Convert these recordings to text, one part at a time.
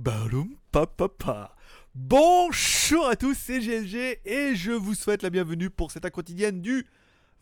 Baloum papa. Bonjour à tous, c'est GLG et je vous souhaite la bienvenue pour cette quotidienne du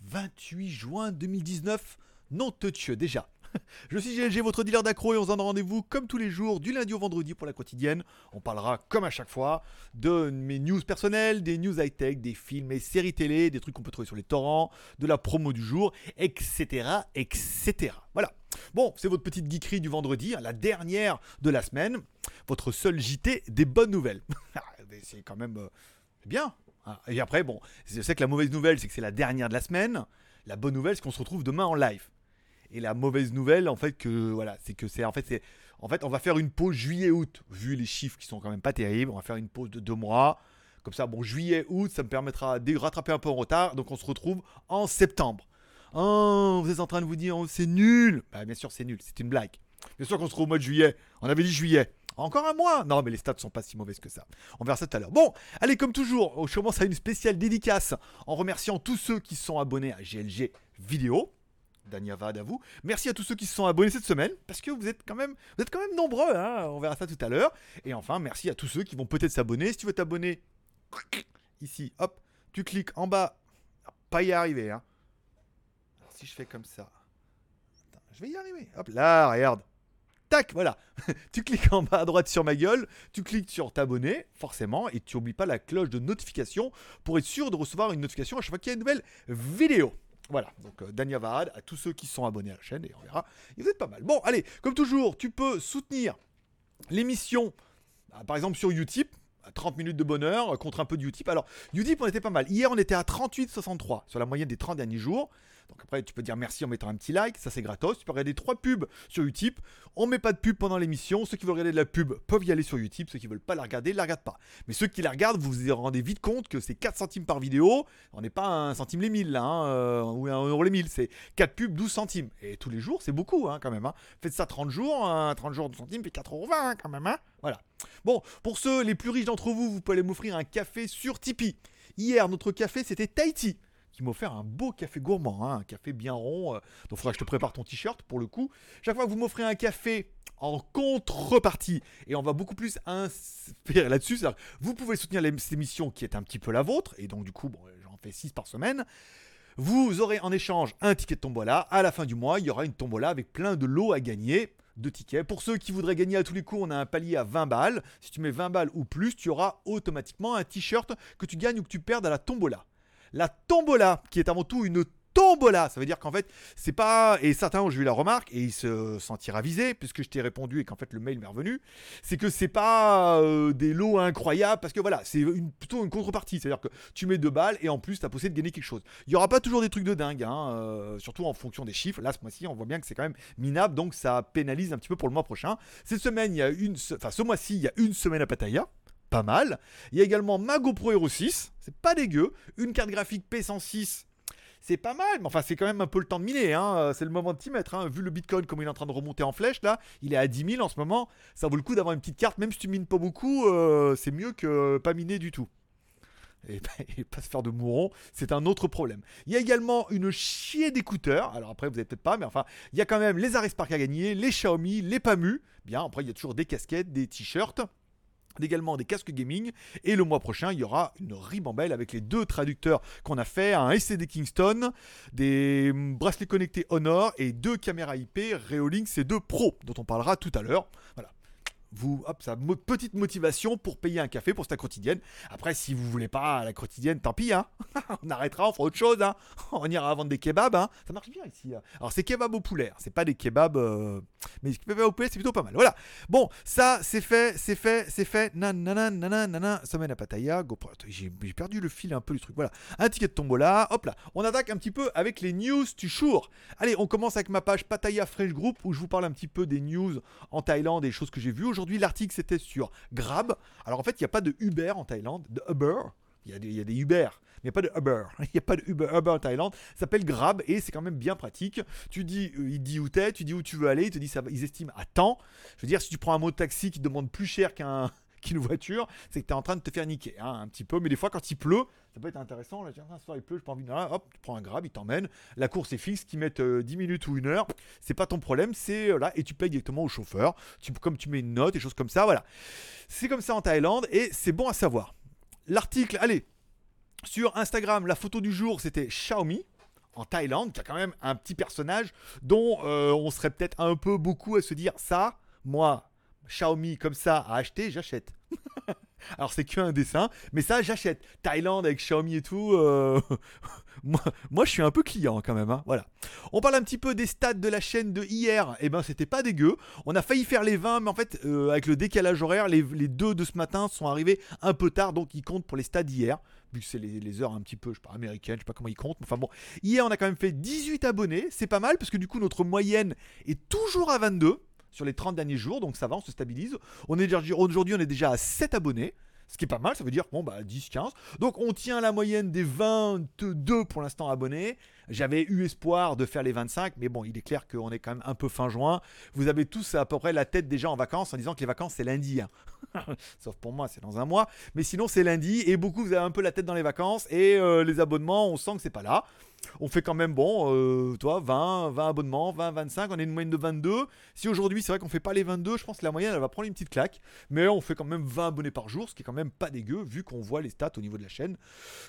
28 juin 2019. Non touch déjà. Je suis GLG, votre dealer d'accro, et on se donne rendez-vous comme tous les jours, du lundi au vendredi pour la quotidienne. On parlera, comme à chaque fois, de mes news personnelles, des news high-tech, des films et séries télé, des trucs qu'on peut trouver sur les torrents, de la promo du jour, etc. etc. Voilà. Bon, c'est votre petite geekerie du vendredi, hein, la dernière de la semaine. Votre seul JT des bonnes nouvelles. Ah, c'est quand même euh, bien. hein. Et après, bon, je sais que la mauvaise nouvelle, c'est que c'est la dernière de la semaine. La bonne nouvelle, c'est qu'on se retrouve demain en live. Et la mauvaise nouvelle, en fait, que voilà, c'est que c'est en fait, c'est en fait, on va faire une pause juillet-août, vu les chiffres qui sont quand même pas terribles. On va faire une pause de deux mois. Comme ça, bon, juillet-août, ça me permettra de rattraper un peu en retard. Donc, on se retrouve en septembre. Oh, vous êtes en train de vous dire, oh, c'est nul. Bah, bien sûr, c'est nul. C'est une blague. Bien sûr qu'on se retrouve au mois de juillet. On avait dit juillet. Encore un mois Non, mais les stats sont pas si mauvaises que ça. On verra ça tout à l'heure. Bon, allez, comme toujours, je commence à une spéciale dédicace en remerciant tous ceux qui sont abonnés à GLG Vidéo. Danyavad à vous. Merci à tous ceux qui se sont abonnés cette semaine, parce que vous êtes quand même, nombreux, hein. on verra ça tout à l'heure. Et enfin, merci à tous ceux qui vont peut-être s'abonner. Si tu veux t'abonner, ici, hop, tu cliques en bas. Pas y arriver, hein. Si je fais comme ça, je vais y arriver. Hop là, regarde. Tac, voilà. tu cliques en bas à droite sur ma gueule, tu cliques sur t'abonner, forcément, et tu n'oublies pas la cloche de notification pour être sûr de recevoir une notification à chaque fois qu'il y a une nouvelle vidéo. Voilà, donc euh, Dania Varad, à tous ceux qui sont abonnés à la chaîne, et on verra, vous êtes pas mal. Bon, allez, comme toujours, tu peux soutenir l'émission, bah, par exemple sur Utip, à 30 minutes de bonheur, euh, contre un peu de Utip. Alors, Utip, on était pas mal. Hier, on était à 38,63 sur la moyenne des 30 derniers jours. Donc après, tu peux dire merci en mettant un petit like, ça c'est gratos. Tu peux regarder trois pubs sur Utip. On met pas de pub pendant l'émission. Ceux qui veulent regarder de la pub peuvent y aller sur Utip. Ceux qui veulent pas la regarder, la regardent pas. Mais ceux qui la regardent, vous vous rendez vite compte que c'est 4 centimes par vidéo. On n'est pas un centime les 1000 là, hein, euh, ou un euro les 1000. C'est 4 pubs, 12 centimes. Et tous les jours, c'est beaucoup hein, quand même. hein. Faites ça 30 jours, hein, 30 jours, 12 centimes, fait 4,20 euros quand même. Voilà. Bon, pour ceux les plus riches d'entre vous, vous pouvez m'offrir un café sur Tipeee. Hier, notre café, c'était Tahiti qui un beau café gourmand, hein, un café bien rond. euh, donc, il faudra que je te prépare ton t-shirt pour le coup. Chaque fois que vous m'offrez un café en contrepartie, et on va beaucoup plus inspirer là-dessus, vous pouvez soutenir cette émission qui est un petit peu la vôtre, et donc du coup, j'en fais 6 par semaine. Vous aurez en échange un ticket de tombola. À la fin du mois, il y aura une tombola avec plein de lots à gagner. De tickets. Pour ceux qui voudraient gagner à tous les coups, on a un palier à 20 balles. Si tu mets 20 balles ou plus, tu auras automatiquement un t-shirt que tu gagnes ou que tu perdes à la tombola. La tombola, qui est avant tout une tombola, ça veut dire qu'en fait, c'est pas. Et certains ont eu la remarque, et ils se sentirent avisés, puisque je t'ai répondu et qu'en fait le mail m'est revenu, c'est que c'est pas euh, des lots incroyables, parce que voilà, c'est une- plutôt une contrepartie. C'est-à-dire que tu mets deux balles et en plus, tu as possibilité de gagner quelque chose. Il y aura pas toujours des trucs de dingue, hein, euh, surtout en fonction des chiffres. Là, ce mois-ci, on voit bien que c'est quand même minable, donc ça pénalise un petit peu pour le mois prochain. Cette semaine, il y a une. Enfin, ce mois-ci, il y a une semaine à Pattaya pas mal. Il y a également ma GoPro Hero 6, c'est pas dégueu. Une carte graphique P106, c'est pas mal, mais enfin c'est quand même un peu le temps de miner, hein. Euh, c'est le moment de t'y mettre. hein. Vu le Bitcoin comme il est en train de remonter en flèche là, il est à 10 000 en ce moment, ça vaut le coup d'avoir une petite carte, même si tu mines pas beaucoup, euh, c'est mieux que pas miner du tout. Et, et pas se faire de mouron, c'est un autre problème. Il y a également une chier d'écouteurs. Alors après, vous avez peut-être pas, mais enfin, il y a quand même les Ares Spark à gagner, les Xiaomi, les Pamu. Bien, après, il y a toujours des casquettes, des t-shirts également des casques gaming et le mois prochain il y aura une ribambelle avec les deux traducteurs qu'on a fait un SCD Kingston des bracelets connectés Honor et deux caméras IP Reolink C2 Pro dont on parlera tout à l'heure voilà vous, hop, ça petite motivation pour payer un café pour cette quotidienne. Après, si vous voulez pas la quotidienne, tant pis, hein. on arrêtera, on fera autre chose, hein. On ira vendre des kebabs, hein. Ça marche bien ici. hein. Alors, c'est kebab au poulet, hein. c'est pas des kebabs, euh, mais les kebabs au poulet, c'est plutôt pas mal. Voilà. Bon, ça, c'est fait, c'est fait, c'est fait. Nanana, nanana, nanana. Semaine à Pattaya. J'ai perdu le fil un peu du truc. Voilà. Un ticket de tombola. Hop là. On attaque un petit peu avec les news du jour. Allez, on commence avec ma page Pattaya Fresh Group où je vous parle un petit peu des news en Thaïlande et des choses que j'ai vues. Aujourd'hui, l'article c'était sur Grab. Alors en fait, il n'y a pas de Uber en Thaïlande, de Uber. Il y, a des, il y Uber, il n'y a pas de Uber. Il n'y a pas de Uber, en Thaïlande. Ça s'appelle Grab et c'est quand même bien pratique. Tu dis, euh, il dit où t'es, tu dis où tu veux aller, il te dit ils estiment à temps. Je veux dire, si tu prends un mot de taxi qui te demande plus cher qu'un qu'une voiture, c'est que tu es en train de te faire niquer, hein, un petit peu. Mais des fois, quand il pleut, ça peut être intéressant. Là, tiens, ce soir il pleut, j'ai pas envie de. Hop, tu prends un grab, il t'emmène. La course est fixe, qu'ils mettent 10 minutes ou une heure, c'est pas ton problème, c'est là, et tu payes directement au chauffeur. Comme tu mets une note et choses comme ça, voilà. C'est comme ça en Thaïlande et c'est bon à savoir. L'article, allez, sur Instagram, la photo du jour, c'était Xiaomi en Thaïlande, qui a quand même un petit personnage dont euh, on serait peut-être un peu beaucoup à se dire ça, moi, Xiaomi comme ça à acheter, j'achète. Alors c'est qu'un dessin, mais ça j'achète. Thaïlande avec Xiaomi et tout, euh, moi, je suis un peu client quand même. Hein. Voilà. On parle un petit peu des stats de la chaîne de hier. Et eh ben c'était pas dégueu. On a failli faire les 20, mais en fait euh, avec le décalage horaire, les, deux de ce matin sont arrivés un peu tard, donc ils comptent pour les stats d'hier. Vu que c'est les, heures un petit peu, je sais pas, américaines, je sais pas comment ils comptent. Enfin bon, hier on a quand même fait 18 abonnés, c'est pas mal parce que du coup notre moyenne est toujours à 22 sur les 30 derniers jours, donc ça va, on se stabilise. On est aujourd'hui, on est déjà à 7 abonnés. Ce qui est pas mal, ça veut dire bon bah 10, 15. Donc on tient la moyenne des 22 pour l'instant abonnés. J'avais eu espoir de faire les 25, mais bon, il est clair qu'on est quand même un peu fin juin. Vous avez tous à peu près la tête déjà en vacances en disant que les vacances c'est lundi. Hein. Sauf pour moi, c'est dans un mois. Mais sinon, c'est lundi et beaucoup vous avez un peu la tête dans les vacances et euh, les abonnements, on sent que c'est pas là on fait quand même bon, euh, toi, 20, 20 abonnements, 20, 25, on est une moyenne de 22. Si aujourd'hui, c'est vrai qu'on fait pas les 22, je pense que la moyenne, elle va prendre une petite claque. Mais on fait quand même 20 abonnés par jour, ce qui est quand même pas dégueu, vu qu'on voit les stats au niveau de la chaîne,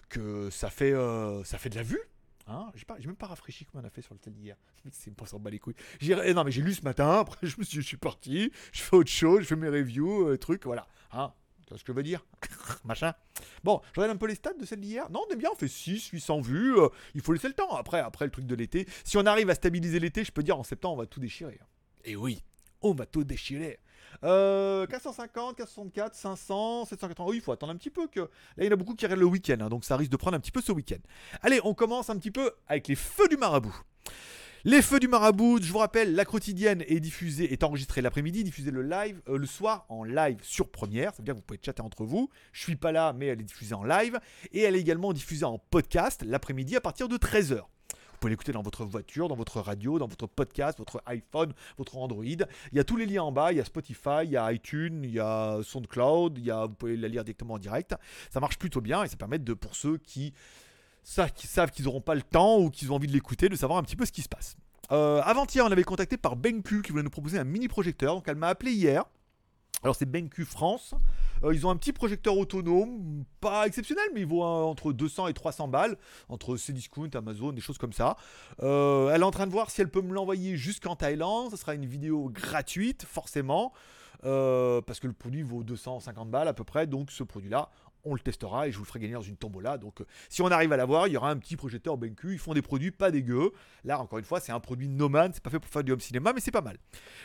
que ça fait, euh, ça fait de la vue. Hein j'ai, même pas rafraîchi comme on a fait sur le tel d'hier. C'est pas s'en bat les couilles. J'ai, eh non, mais j'ai lu ce matin, après je me suis, je suis parti, je fais autre chose, je fais mes reviews, euh, trucs, voilà. Hein tu vois ce que je veux dire Machin. Bon, je regarde un peu les stats de celle d'hier. Non, on est bien, on fait 6, 800 vues. Euh, il faut laisser le temps. Après, après le truc de l'été. Si on arrive à stabiliser l'été, je peux dire en septembre, on va tout déchirer. Et oui, on va tout déchirer. Euh, 450, 464, 500, 780. Oui, il faut attendre un petit peu. que Là, il y en a beaucoup qui arrivent le week-end. Hein, donc ça risque de prendre un petit peu ce week-end. Allez, on commence un petit peu avec les feux du marabout. Les feux du marabout, je vous rappelle, la quotidienne est diffusée, est enregistrée l'après-midi, diffusée le live, euh, le soir en live sur première. Ça veut que vous pouvez chatter entre vous. Je suis pas là, mais elle est diffusée en live. Et elle est également diffusée en podcast l'après-midi à partir de 13h. Vous pouvez l'écouter dans votre voiture, dans votre radio, dans votre podcast, votre iPhone, votre Android. Il y a tous les liens en bas. Il y a Spotify, il y a iTunes, il y a SoundCloud. Il y a, vous pouvez la lire directement en direct. Ça marche plutôt bien et ça permet de, pour ceux qui savent qu'ils n'auront pas le temps ou qu'ils ont envie de l'écouter, de savoir un petit peu ce qui se passe. Euh, Avant-hier, on avait contacté par BenQ qui voulait nous proposer un mini projecteur. Donc elle m'a appelé hier. Alors c'est BenQ France. Euh, ils ont un petit projecteur autonome, pas exceptionnel, mais il vaut entre 200 et 300 balles, entre Cdiscount, Amazon, des choses comme ça. Euh, elle est en train de voir si elle peut me l'envoyer jusqu'en Thaïlande. Ce sera une vidéo gratuite, forcément. parce que le produit vaut 250 balles à peu près, donc ce produit-là, on le testera et je vous le ferai gagner dans une tombola. Donc, euh, si on arrive à l'avoir, il y aura un petit projecteur BenQ. Ils font des produits pas dégueux. Là, encore une fois, c'est un produit Nomad. C'est pas fait pour faire du home cinéma, mais c'est pas mal.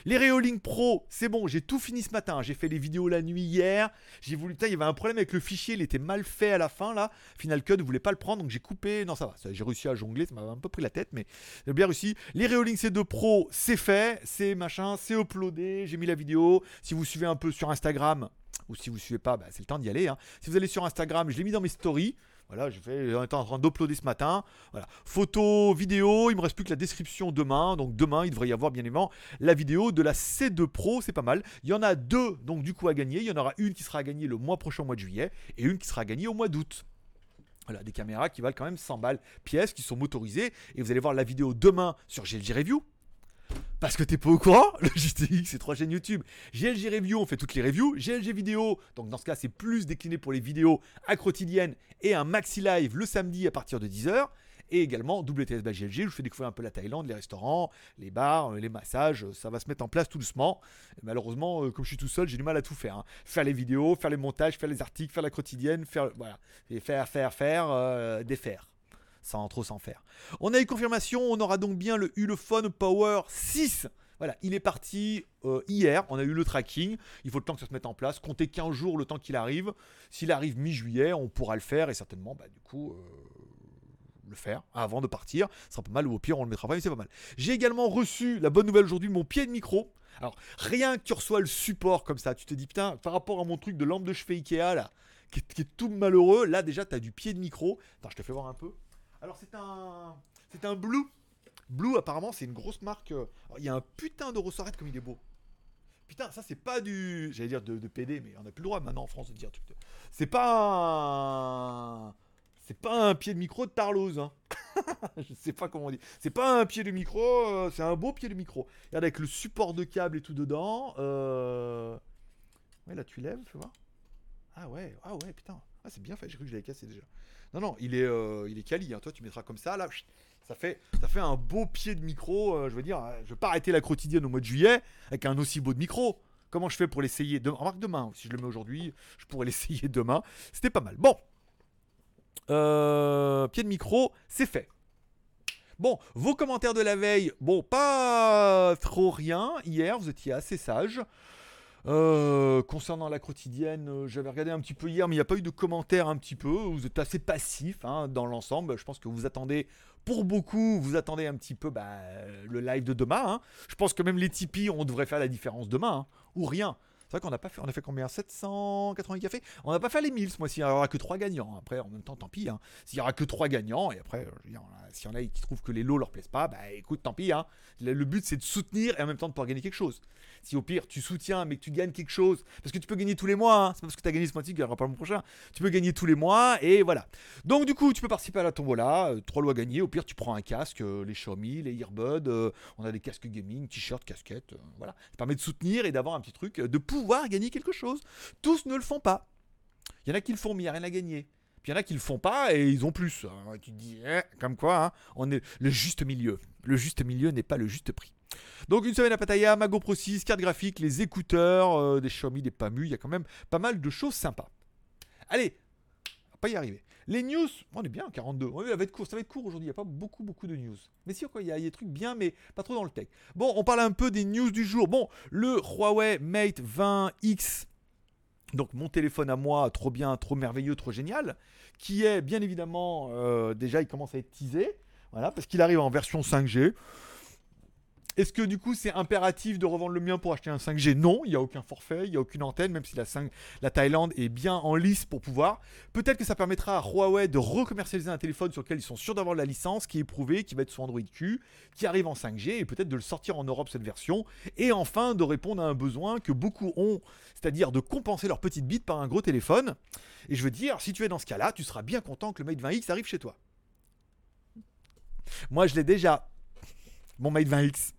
Les Reolink Pro, c'est bon. J'ai tout fini ce matin. J'ai fait les vidéos la nuit hier. J'ai voulu. Il y avait un problème avec le fichier. Il était mal fait à la fin là. Final Cut ne voulait pas le prendre, donc j'ai coupé. Non, ça va. J'ai réussi à jongler. Ça m'a un peu pris la tête, mais j'ai bien réussi. Les Reolink C2 Pro, c'est fait. C'est machin. C'est uploadé. J'ai mis la vidéo. Si vous suivez un peu sur Instagram, ou si vous ne suivez pas, bah, c'est le temps d'y aller. Hein. Si vous allez sur Instagram, je l'ai mis dans mes stories. Voilà, je vais, en train d'uploader ce matin. Voilà. Photo, vidéo, il me reste plus que la description demain. Donc demain, il devrait y avoir bien évidemment la vidéo de la C2 Pro, c'est pas mal. Il y en a deux, donc du coup à gagner. Il y en aura une qui sera à gagner le mois prochain, au mois de juillet, et une qui sera à gagner au mois d'août. Voilà, des caméras qui valent quand même 100 balles pièces, qui sont motorisées. Et vous allez voir la vidéo demain sur GLG Review. Parce que t'es pas au courant, le GTX c'est trois chaînes YouTube. GLG Review, on fait toutes les reviews. GLG Vidéo, donc dans ce cas c'est plus décliné pour les vidéos à quotidienne et un maxi live le samedi à partir de 10h. Et également WTS by GLG, je fais découvrir un peu la Thaïlande, les restaurants, les bars, les massages, ça va se mettre en place tout doucement. malheureusement, euh, comme je suis tout seul, j'ai du mal à tout faire. Hein. Faire les vidéos, faire les montages, faire les articles, faire la quotidienne, faire voilà, faire, faire, faire, euh, défaire sans trop s'en faire. On a eu confirmation, on aura donc bien le Ulefone Power 6. Voilà, il est parti euh, hier, on a eu le tracking, il faut le temps que ça se mette en place, comptez 15 jours le temps qu'il arrive. S'il arrive mi-juillet, on pourra le faire et certainement, bah, du coup, euh, le faire avant de partir. Ce sera pas mal, ou au pire, on le mettra pas, mais c'est pas mal. J'ai également reçu la bonne nouvelle aujourd'hui, mon pied de micro. Alors, rien que tu reçois le support comme ça, tu te dis, putain, par rapport à mon truc de lampe de chevet Ikea, là, qui est, qui est tout malheureux, là déjà, tu as du pied de micro. Attends, je te fais voir un peu. Alors c'est un, c'est un Blue. Blue apparemment c'est une grosse marque. Euh, il y a un putain de ressorette comme il est beau. Putain, ça c'est pas du. J'allais dire de, PD, mais on a plus le droit maintenant en France de dire. truc de- C'est pas un. C'est pas un pied de micro de Tarlouse. Hein. Je sais pas comment on dit. C'est pas un pied de micro, euh, c'est un beau pied de micro. Regarde avec le support de câble et tout dedans. Euh... Ouais, là tu lèves, fais voir. Ah ouais, ah ouais, putain. Ah, c'est bien fait, j'ai cru que je l'avais cassé déjà. Non, non, il est, euh, il quali. hein. Toi, tu mettras comme ça, là. Ça fait, ça fait un beau pied de micro. euh, je veux dire, euh, je vais pas arrêter la quotidienne au mois de juillet avec un aussi beau de micro. Comment je fais pour l'essayer demain Remarque demain, si je le mets aujourd'hui, je pourrais l'essayer demain. C'était pas mal. Bon. Pied de micro, c'est fait. Bon, vos commentaires de la veille, bon, pas trop rien. Hier, vous étiez assez sage. Euh, concernant la quotidienne, euh, j'avais regardé un petit peu hier, mais il n'y a pas eu de commentaires un petit peu. Vous êtes assez passif hein, dans l'ensemble. Je pense que vous attendez, pour beaucoup, vous attendez un petit peu bah, le live de demain. hein. Je pense que même les Tipeee, on devrait faire la différence demain, hein, ou rien. Vrai qu'on n'a pas fait, on a fait combien? 780 cafés? On n'a pas fait les 1000 ce mois-ci, il n'y aura que 3 gagnants. Après, en même temps, tant pis. hein. S'il n'y aura que 3 gagnants, et après, euh, s'il y en a qui trouvent que les lots leur plaisent pas, bah écoute, tant pis. hein. Le, but, c'est de soutenir et en même temps de pouvoir gagner quelque chose. Si au pire, tu soutiens, mais que tu gagnes quelque chose, parce que tu peux gagner tous les mois, hein. c'est parce que tu as gagné ce mois-ci qu'il n'y aura pas le prochain. Tu peux gagner tous les mois, et voilà. Donc, du coup, tu peux participer à la tombola, euh, 3 lois gagnées. Au pire, tu prends un casque, euh, les Xiaomi, les earbuds, euh, on a des casques gaming, t-shirts, casquettes, voilà. Ça permet de soutenir et d'avoir un petit truc, de pouvoir gagner quelque chose. Tous ne le font pas. Il y en a qui le font, mais il n'y a rien à gagner. Puis il y en a qui le font pas et ils ont plus. Alors, tu dis, eh, comme quoi, hein, on est le juste milieu. Le juste milieu n'est pas le juste prix. Donc une semaine à Pattaya, Mago Pro 6, carte graphique, les écouteurs, euh, des Xiaomi, des Pamu, il y a quand même pas mal de choses sympas. Allez, pas y arriver. Les news, on est bien, 42. Oui, ça va être court, aujourd'hui, il n'y a pas beaucoup, beaucoup de news. Mais si, quoi, il y, a il y a des trucs bien, mais pas trop dans le tech. Bon, on parle un peu des news du jour. Bon, le Huawei Mate 20X, donc mon téléphone à moi, trop bien, trop merveilleux, trop génial, qui est bien évidemment, euh, déjà il commence à être teasé, voilà, parce qu'il arrive en version 5G. Est-ce que du coup c'est impératif de revendre le mien pour acheter un 5G Non, il n'y a aucun forfait, il n'y a aucune antenne, même si la, 5 la Thaïlande est bien en lice pour pouvoir. Peut-être que ça permettra à Huawei de recommercialiser un téléphone sur lequel ils sont sûrs d'avoir la licence, qui est éprouvé, qui va être sous Android Q, qui arrive en 5G, et peut-être de le sortir en Europe cette version, et enfin de répondre à un besoin que beaucoup ont, c'est-à-dire de compenser leur petite bite par un gros téléphone. Et je veux dire, si tu es dans ce cas-là, tu seras bien content que le Mate 20X arrive chez toi. Moi, je l'ai déjà. Mon Mate 20X.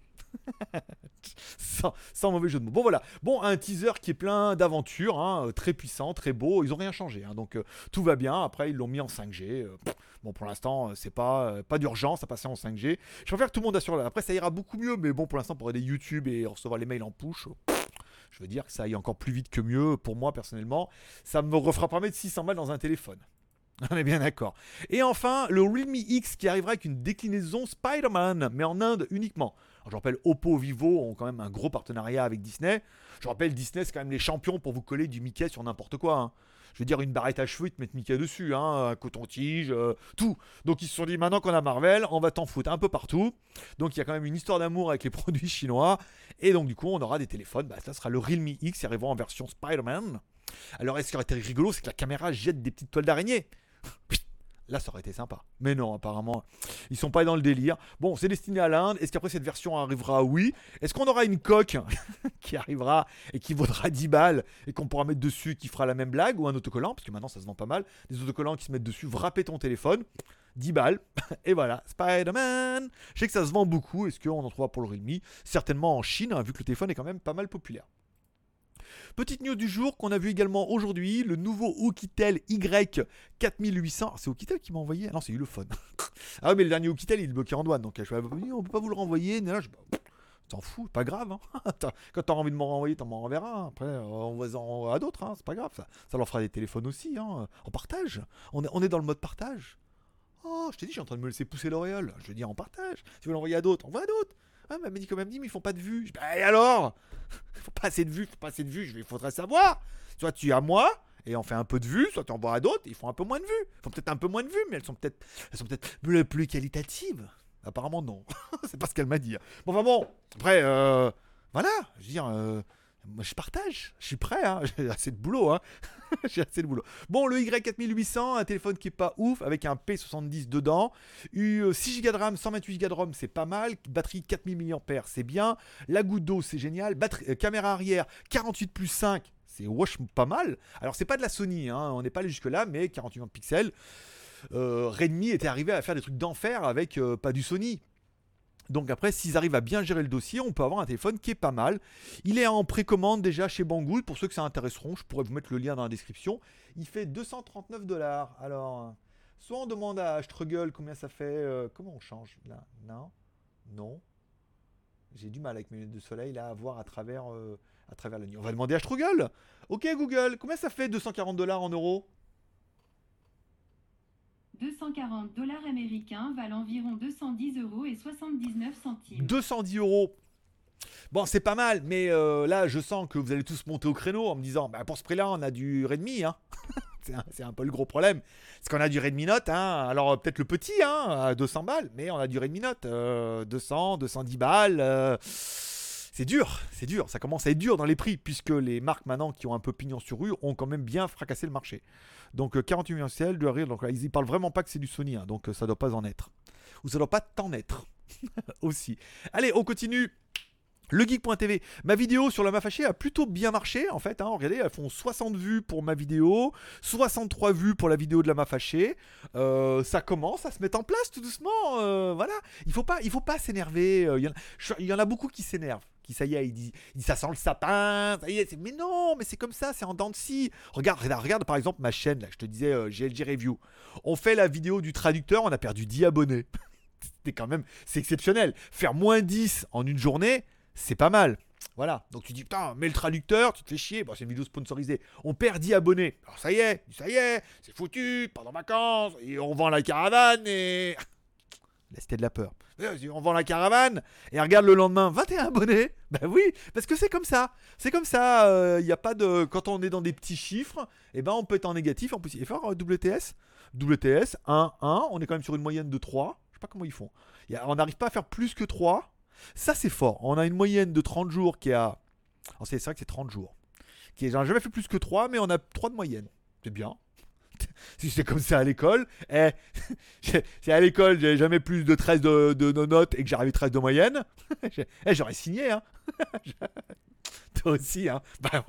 sans, mauvais jeu de mots. Bon voilà, bon un teaser qui est plein d'aventures, hein, euh, très puissant, très beau. Ils ont rien changé, hein, donc euh, tout va bien. Après ils l'ont mis en 5G. euh, bon pour l'instant c'est pas pas d'urgence à passer en 5G. Je préfère que tout le monde assure. Après ça ira beaucoup mieux, mais bon pour l'instant pour aider YouTube et recevoir les mails en push. je veux dire que ça aille encore plus vite que mieux pour moi personnellement. Ça me refera pas mettre 600 balles dans un téléphone. On est bien d'accord. Et enfin, le Realme X qui arrivera avec une déclinaison Spider-Man, mais en Inde uniquement. Je rappelle, Oppo, Vivo ont quand même un gros partenariat avec Disney. Je rappelle, Disney, c'est quand même les champions pour vous coller du Mickey sur n'importe quoi. hein. Je veux dire, une barrette à cheveux, ils te mettent Mickey dessus, hein, un coton-tige, euh, tout. Donc ils se sont dit, maintenant qu'on a Marvel, on va t'en foutre un peu partout. Donc il y a quand même une histoire d'amour avec les produits chinois. Et donc du coup, on aura des téléphones. Bah, ça sera le Realme X arrivera en version Spider-Man. Alors, est-ce qui aurait été rigolo, c'est que la caméra jette des petites toiles d'araignée? Là, ça aurait été sympa. Mais non, apparemment, ils sont pas dans le délire. Bon, c'est destiné à l'Inde. Est-ce qu'après cette version arrivera? Oui. Est-ce qu'on aura une coque qui arrivera et qui vaudra 10 balles et qu'on pourra mettre dessus qui fera la même blague ou un autocollant? Parce que maintenant, ça se vend pas mal. Des autocollants qui se mettent dessus, frapper ton téléphone. 10 balles. Et voilà, Spider-Man. Je sais que ça se vend beaucoup. Est-ce qu'on en trouvera pour le Realme? Certainement en Chine, hein, vu que le téléphone est quand même pas mal populaire. Petite news du jour qu'on a vu également aujourd'hui, le nouveau Oukitel Y4800. Ah, c'est Oukitel qui m'a envoyé Ah non, c'est Ulefone. ah oui, mais le dernier Oukitel, il est bloqué en douane. Donc je dit, on peut pas vous le renvoyer. Mais je... T'en fous, pas grave. Hein. Quand t'as envie de m'en renvoyer, t'en m'en renverras. Après, euh, on va en à d'autres, hein. c'est pas grave. Ça, leur fera des téléphones aussi. Hein. On partage. On est, dans le mode partage. Oh, je t'ai dit, je en train de me laisser pousser l'auréole. Je veux dire, on partage. Si vous l'envoyez à d'autres, on va à d'autres. Ah, m'a dit mais ils font pas de vues. Je bah, et alors? Il faut pas assez de vues, faut pas assez de vues. Je il faudrait savoir. Soit tu es à moi et on fait un peu de vues, soit tu envoies à d'autres, ils font un peu moins de vues. Ils font peut-être un peu moins de vues, mais elles sont peut-être, elles sont peut-être plus, plus qualitatives. Apparemment non. c'est pas ce qu'elle m'a dit. Bon, enfin bon. Après, euh, voilà. Je veux dire, euh, moi je partage. Je suis prêt. Hein. J'ai assez de boulot. Hein. J'ai assez de boulot. Bon, le Y4800, un téléphone qui est pas ouf, avec un P70 dedans. Eu 6 Go de RAM, 128 Go de ROM, c'est pas mal. Batterie 4000 mAh, c'est bien. La goutte d'eau, c'est génial. Batterie, euh, caméra arrière, 48 plus 5, c'est pas mal. Alors, c'est pas de la Sony, hein, on n'est pas allé jusque-là, mais 48 pixels. Euh, Redmi était arrivé à faire des trucs d'enfer avec euh, pas du Sony. Donc après, s'ils arrivent à bien gérer le dossier, on peut avoir un téléphone qui est pas mal. Il est en précommande déjà chez Banggood. Pour ceux que ça intéresseront, je pourrais vous mettre le lien dans la description. Il fait 239 dollars. Alors, soit on demande à Struggle combien ça fait. Euh, comment on change là? Non? Non? J'ai du mal avec mes lunettes de soleil à voir à travers, euh, à travers la nuit. On va demander à Struggle. Ok Google, combien ça fait 240 dollars en euros? 240 dollars américains valent environ 210 euros et 79 centimes. 210 euros. Bon, c'est pas mal, mais euh, là, je sens que vous allez tous monter au créneau en me disant, bah, pour ce prix-là, on a du Redmi. Hein. c'est, un, peu le gros problème. Parce qu'on a du Redmi Note, hein. alors euh, peut-être le petit, hein, à 200 balles, mais on a du Redmi Note, euh, 200, 210 balles. euh, c'est dur, c'est dur, ça commence à être dur dans les prix, puisque les marques maintenant qui ont un peu pignon sur rue ont quand même bien fracassé le marché. Donc euh, 48 millions de de rire, donc là, ils y parlent vraiment pas que c'est du Sony, hein, donc euh, ça doit pas en être. Ou ça doit pas t'en être. Aussi. Allez, on continue. Le geek.tv, ma vidéo sur la Mafachée a plutôt bien marché en fait. hein. Regardez, elles font 60 vues pour ma vidéo, 63 vues pour la vidéo de la Mafachée. Euh, ça commence à se mettre en place tout doucement. euh, voilà, il faut pas, il faut pas s'énerver. euh, il y en a beaucoup qui s'énervent. Ça y est, il dit, ça sent le sapin. Ça y est, mais non, mais c'est comme ça, c'est en dents de scie. Regarde, regarde, regarde par exemple ma chaîne là. Je te disais euh, GLG Review. On fait la vidéo du traducteur, on a perdu 10 abonnés. c'est quand même, c'est exceptionnel. Faire moins 10 en une journée, c'est pas mal. Voilà, donc tu dis putain, mets le traducteur, tu te fais chier. Bon, c'est une vidéo sponsorisée. On perd 10 abonnés. Alors ça y est, ça y est, c'est foutu, pendant vacances, et on vend la caravane et. Là, c'était de la peur. Vas-y, On vend la caravane et regarde le lendemain, 21 abonnés. Ben oui, parce que c'est comme ça. C'est comme ça. Il n'y a pas de. Quand on est dans des petits chiffres, eh ben on peut être en négatif. En plus, il euh, WTS. WTS 1, 1. On est quand même sur une moyenne de 3. Je sais pas comment ils font. On n'arrive pas à faire plus que 3. Ça, c'est fort. On a une moyenne de 30 jours qui est à. Alors, c'est vrai que c'est 30 jours. Qui j'en ai jamais fait plus que 3, mais on a 3 de moyenne. C'est bien. Si c'est comme ça à l'école, eh, si à l'école j'avais jamais plus de 13 de, notes et que j'arrivais 13 de moyenne, eh, j'aurais signé. Hein. Toi aussi, hein. Bah,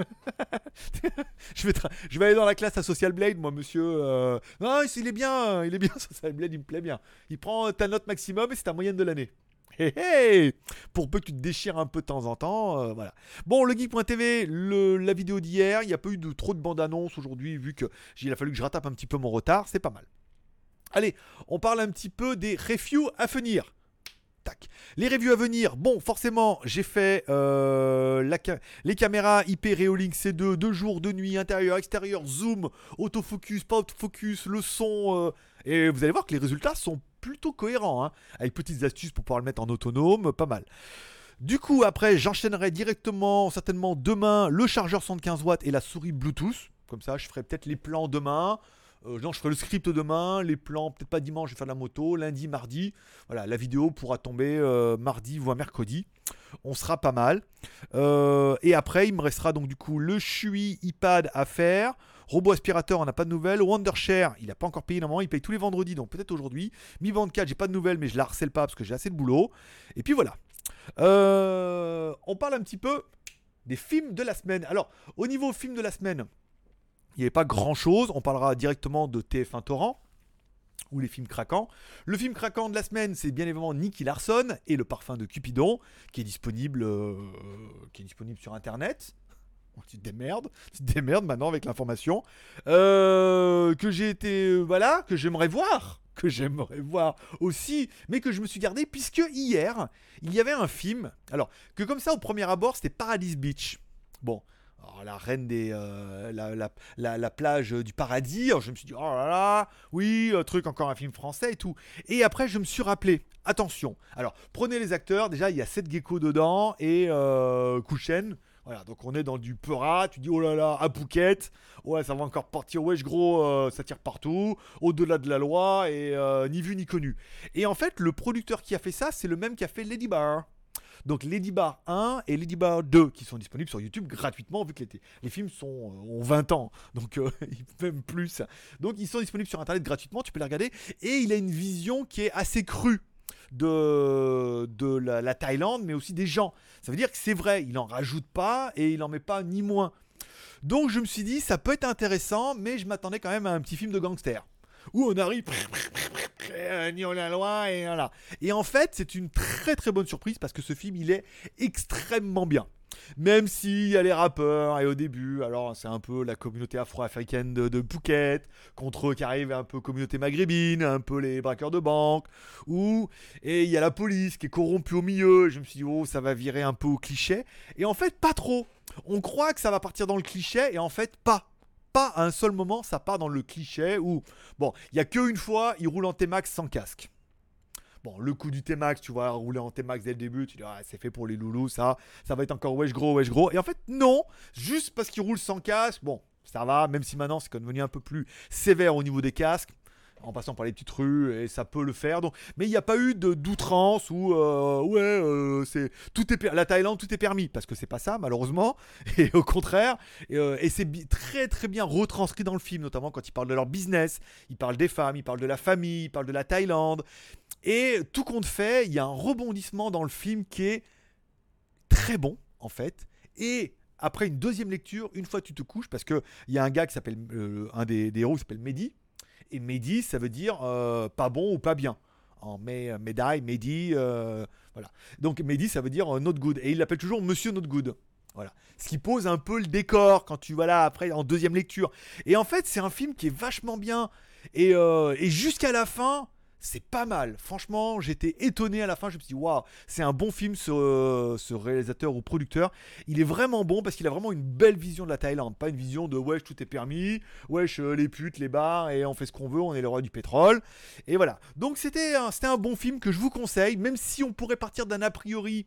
je vais aller dans la classe à Social Blade, moi, monsieur. euh, Non, il est bien, il est bien, Social Blade, il me plaît bien. Il prend ta note maximum et c'est ta moyenne de l'année. Pour peu que tu te déchires un peu de temps en temps, euh, voilà. Bon, le geek.tv, la vidéo d'hier, il n'y a pas eu de, trop de bandes annonces aujourd'hui, vu que il a fallu que je rattrape un petit peu mon retard, c'est pas mal. Allez, on parle un petit peu des reviews à venir. Tac. Les reviews à venir, bon, forcément, j'ai fait euh, les caméras IP Reolink C2, de jour, de nuit, intérieur, extérieur, zoom, autofocus, pas autofocus, le son. euh, et vous allez voir que les résultats sont plutôt cohérents, hein, avec petites astuces pour pouvoir le mettre en autonome, pas mal. Du coup, après, j'enchaînerai directement, certainement demain, le chargeur 115 watts et la souris Bluetooth. Comme ça, je ferai peut-être les plans demain. Euh, non, je ferai le script demain, les plans, peut-être pas dimanche, je vais faire de la moto, lundi, mardi. Voilà, la vidéo pourra tomber euh, mardi voire mercredi. On sera pas mal. Euh, et après, il me restera donc du coup le Shui iPad à faire. Robot aspirateur, on n'a pas de nouvelles. Wondershare, il n'a pas encore payé normalement, il paye tous les vendredis, donc peut-être aujourd'hui. Mi Band 4, j'ai pas de nouvelles, mais je la harcèle pas parce que j'ai assez de boulot. Et puis voilà. Euh, on parle un petit peu des films de la semaine. Alors, au niveau film de la semaine, il n'y avait pas grand chose. On parlera directement de TF1 Torrent ou les films craquants. Le film craquant de la semaine, c'est bien évidemment Nicky Larson et le parfum de Cupidon, qui est disponible, euh, qui est disponible sur Internet. Oh, Tu te démerdes, tu te démerdes maintenant avec l'information. Euh, que j'ai été, euh, voilà, que j'aimerais voir, que j'aimerais voir aussi, mais que je me suis gardé puisque hier, il y avait un film. Alors, que comme ça, au premier abord, c'était Paradise Beach. Bon. alors, la reine des. euh, la, la- la- la plage du paradis. Alors, je me suis dit, oh là là, oui, un truc, encore un film français et tout. Et après, je me suis rappelé, attention. Alors, prenez les acteurs. Déjà, il y a Seth Gecko dedans et Kouchen. Voilà, donc on est dans du Peura. Tu dis, oh là là, à Phuket. Ouais, ça va encore partir. Wesh, gros, euh, ça tire partout. Au-delà de la loi et euh, ni vu ni connu. Et en fait, le producteur qui a fait ça, c'est le même qui a fait Lady Bar. Donc Lady Bar 1 et Lady Bar 2 qui sont disponibles sur YouTube gratuitement vu que les, les films sont, euh, ont 20 ans. Donc euh, même plus. Donc ils sont disponibles sur internet gratuitement, tu peux les regarder. Et il a une vision qui est assez crue de, la, la Thaïlande, mais aussi des gens. Ça veut dire que c'est vrai, il en rajoute pas et il en met pas ni moins. Donc je me suis dit, ça peut être intéressant, mais je m'attendais quand même à un petit film de gangster. Où on arrive, ni on la loi, et voilà. Et en fait, c'est une très très bonne surprise parce que ce film, il est extrêmement bien. Même s'il y a les rappeurs, et au début, alors c'est un peu la communauté afro-africaine de, de Phuket, contre eux qui arrive un peu communauté maghrébine, un peu les braqueurs de banque, ou, et il y a la police qui est corrompue au milieu, je me suis dit, oh, ça va virer un peu au cliché, et en fait, pas trop. On croit que ça va partir dans le cliché, et en fait, pas. Pas à un seul moment, ça part dans le cliché où, bon, il y a qu'une fois, il roule en T-Max sans casque. Bon, le coup du T-Max, tu vois, rouler en T-Max dès le début, tu dis, ah, c'est fait pour les loulous, ça, ça va être encore wesh gros, wesh gros. Et en fait, non, juste parce qu'il roule sans casque, bon, ça va, même si maintenant c'est devenu un peu plus sévère au niveau des casques, en passant par les petites rues, et ça peut le faire. Donc, mais il n'y a pas eu d'outrance où, euh, ouais, euh, c'est tout est la Thaïlande, tout est permis, parce que c'est pas ça, malheureusement, et au contraire, et, euh, c'est très très bien retranscrit dans le film, notamment quand ils parlent de leur business, ils parlent des femmes, ils parlent de la famille, ils parlent de la Thaïlande. Et tout compte fait, il y a un rebondissement dans le film qui est très bon, en fait. Et après une deuxième lecture, une fois tu te couches, parce qu'il y a un gars qui s'appelle, euh, un des, des héros qui s'appelle Mehdi. Et Mehdi, ça veut dire euh, pas bon ou pas bien. En mé- médaille, Mehdi, euh, voilà. Donc Mehdi, ça veut dire euh, not good. Et il l'appelle toujours Monsieur Not Good. Voilà. Ce qui pose un peu le décor quand tu vas là après en deuxième lecture. Et en fait, c'est un film qui est vachement bien. Et, et jusqu'à la fin, c'est pas mal. Franchement, j'étais étonné à la fin. Je me suis dit, waouh, c'est un bon film, ce, réalisateur ou producteur. Il est vraiment bon parce qu'il a vraiment une belle vision de la Thaïlande. Pas une vision de wesh, tout est permis, wesh, euh, les putes, les bars, et on fait ce qu'on veut, on est le roi du pétrole. Et voilà. Donc c'était un, bon film que je vous conseille, même si on pourrait partir d'un a priori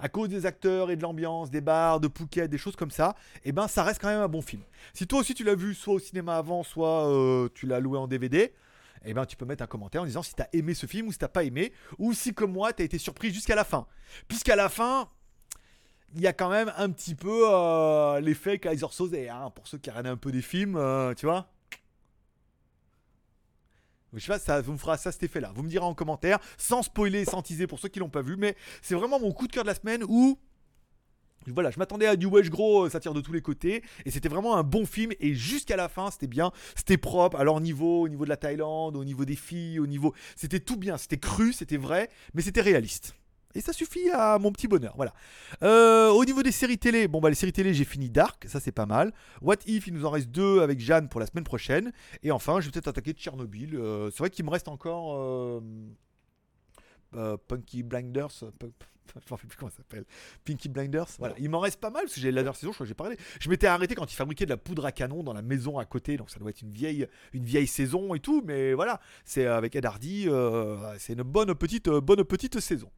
à cause des acteurs et de l'ambiance, des bars, de Phuket, des choses comme ça, et ben ça reste quand même un bon film. Si toi aussi tu l'as vu soit au cinéma avant, soit euh, tu l'as loué en DVD, eh ben tu peux mettre un commentaire en disant si t'as aimé ce film ou si t'as pas aimé, ou si comme moi t'as été surpris jusqu'à la fin. Puisqu'à la fin, il y a quand même un petit peu euh, l'effet Kaiser Soze, hein, pour ceux qui regardent un peu des films, euh, tu vois. Je sais pas, ça vous me fera ça cet effet-là. Vous me direz en commentaire, sans spoiler, sans teaser pour ceux qui l'ont pas vu, mais c'est vraiment mon coup de cœur de la semaine où voilà, je m'attendais à du wesh gros, ça tire de tous les côtés, et c'était vraiment un bon film, et jusqu'à la fin, c'était bien, c'était propre, leur niveau, au niveau de la Thaïlande, au niveau des filles, au niveau... C'était tout bien, c'était cru, c'était vrai, mais c'était réaliste. Et ça suffit à mon petit bonheur, voilà. Euh, au niveau des séries télé, bon bah les séries télé, j'ai fini Dark, ça c'est pas mal. What If, il nous en reste deux avec Jeanne pour la semaine prochaine. Et enfin, je vais peut-être attaquer Tchernobyl. Euh, c'est vrai qu'il me reste encore euh, euh, Punky Blinders. euh, je me rappelle plus comment ça s'appelle. Pinky Blinders. Voilà, il m'en reste pas mal parce que j'ai la dernière saison, je crois que j'ai parlé. Je m'étais arrêté quand ils fabriquaient de la poudre à canon dans la maison à côté, donc ça doit être une vieille, une vieille saison et tout, mais voilà, c'est avec Ed Hardy, euh, c'est une bonne petite, euh, bonne petite saison.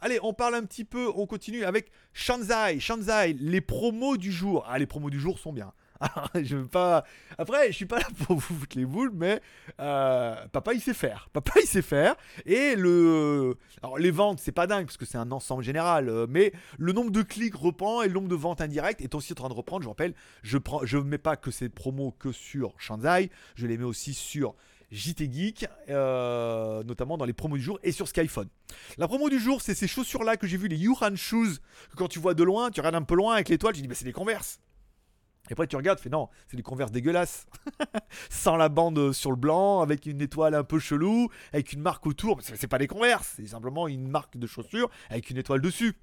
Allez, on parle un petit peu, on continue avec Shanzai. Shanzai, les promos du jour. Ah, les promos du jour sont bien. je veux pas. Après, je suis pas là pour vous foutre les boules, mais euh, papa il sait faire. Papa il sait faire. Et le. Alors les ventes, c'est pas dingue parce que c'est un ensemble général, euh, mais le nombre de clics reprend et le nombre de ventes indirectes est aussi en train de reprendre. Je rappelle, je prends, je mets pas que ces promos que sur Shanzai, je les mets aussi sur JT Geek, euh, notamment dans les promos du jour et sur Skyphone. La promo du jour, c'est ces chaussures-là que j'ai vues, les Yuhan Shoes, que quand tu vois de loin, tu regardes un peu loin avec l'étoile, tu dis, bah, c'est des Converse. Et après, tu regardes, tu fais non, c'est des Converse dégueulasses. Sans la bande sur le blanc, avec une étoile un peu chelou, avec une marque autour. C'est pas des Converse, c'est simplement une marque de chaussures avec une étoile dessus.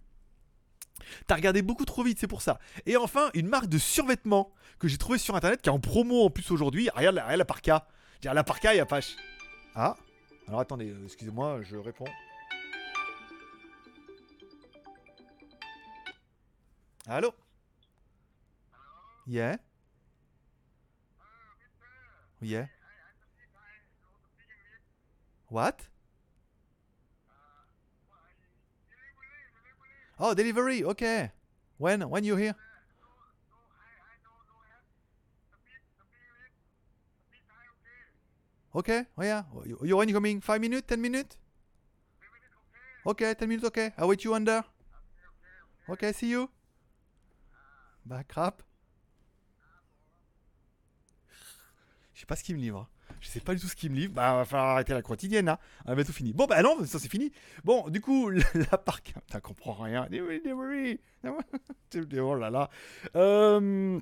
T'as regardé beaucoup trop vite, c'est pour ça. Et enfin, une marque de survêtements que j'ai trouvé sur internet qui est en promo en plus aujourd'hui. Regarde, la- regarde la parka. La parka, il y a pas. Ah Alors attendez, euh, excusez-moi, je réponds. Allô? Yeah Yeah What Oh, delivery, okay. When when you here? Okay, oh yeah. You, you when you coming? Five minutes? Ten minutes? Okay, ten minutes. Okay, I wait you under. Ok, see you. Back crap. Je sais pas ce qu'il me livre. Je sais pas du tout ce qu'il me livre. Bah, va falloir arrêter la quotidienne, hein. On va tout fini. Bon, bah non, ça c'est fini. Bon, du coup, la parc. Putain, comprends rien. Oh là là. Euh.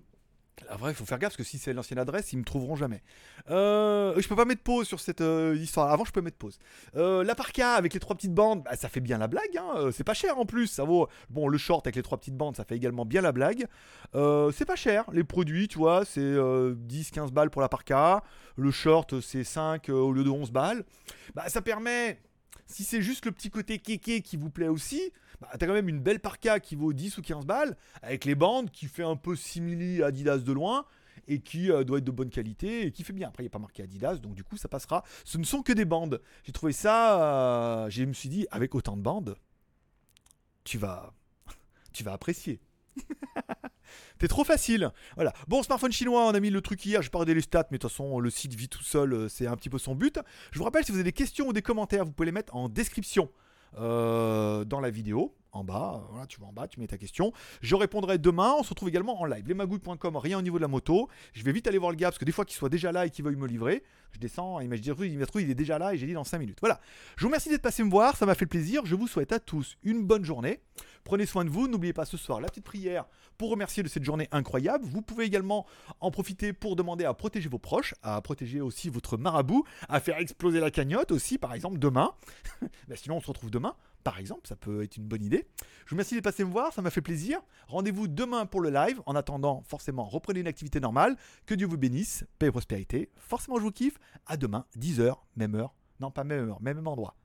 Ah, vrai, il faut faire gaffe parce que si c'est l'ancienne adresse, ils me trouveront jamais. Euh, je peux pas mettre pause sur cette euh, histoire. Avant, je peux mettre pause. Euh, la parka avec les trois petites bandes, bah, ça fait bien la blague. Hein. Euh, c'est pas cher en plus. Ça vaut. Bon, le short avec les trois petites bandes, ça fait également bien la blague. Euh, c'est pas cher. Les produits, tu vois, c'est 10-15 balles pour la parka. Le short, c'est 5 au lieu de 11 balles. Bah, ça permet. Si c'est juste le petit côté kéké qui vous plaît aussi, bah, t'as quand même une belle parka qui vaut 10 ou 15 balles, avec les bandes qui fait un peu simili Adidas de loin, et qui euh, doit être de bonne qualité, et qui fait bien. Après, il n'y a pas marqué Adidas, donc du coup, ça passera. Ce ne sont que des bandes. J'ai trouvé ça, euh, je me suis dit, avec autant de bandes, tu vas, tu vas apprécier. T'es trop facile. Voilà. Bon, smartphone chinois, on a mis le truc hier. Je pas regarder les stats, mais de toute façon, le site vit tout seul. euh, C'est un petit peu son but. Je vous rappelle, si vous avez des questions ou des commentaires, vous pouvez les mettre en description dans la vidéo. En bas, euh, voilà, tu vas en bas, tu mets ta question. Je répondrai demain. On se retrouve également en live. Lesmagouilles.com, rien au niveau de la moto. Je vais vite aller voir le gars parce que des fois qu'il soit déjà là et qu'il veuille me livrer, je descends et il m'a dit il m'a il est déjà là et j'ai dit dans 5 minutes. Voilà. Je vous remercie d'être passé me voir, ça m'a fait plaisir. Je vous souhaite à tous une bonne journée. Prenez soin de vous. N'oubliez pas ce soir la petite prière pour remercier de cette journée incroyable. Vous pouvez également en profiter pour demander à protéger vos proches, à protéger aussi votre marabout, à faire exploser la cagnotte aussi, par exemple, demain. Ben, sinon, on se retrouve demain, par exemple, ça peut être une bonne idée. Je vous remercie d'être passé me voir, ça m'a fait plaisir. Rendez-vous demain pour le live. En attendant, forcément, reprenez une activité normale. Que Dieu vous bénisse, paix et prospérité. Forcément, je vous kiffe. À demain, 10h, même heure. Non, pas même heure, même endroit.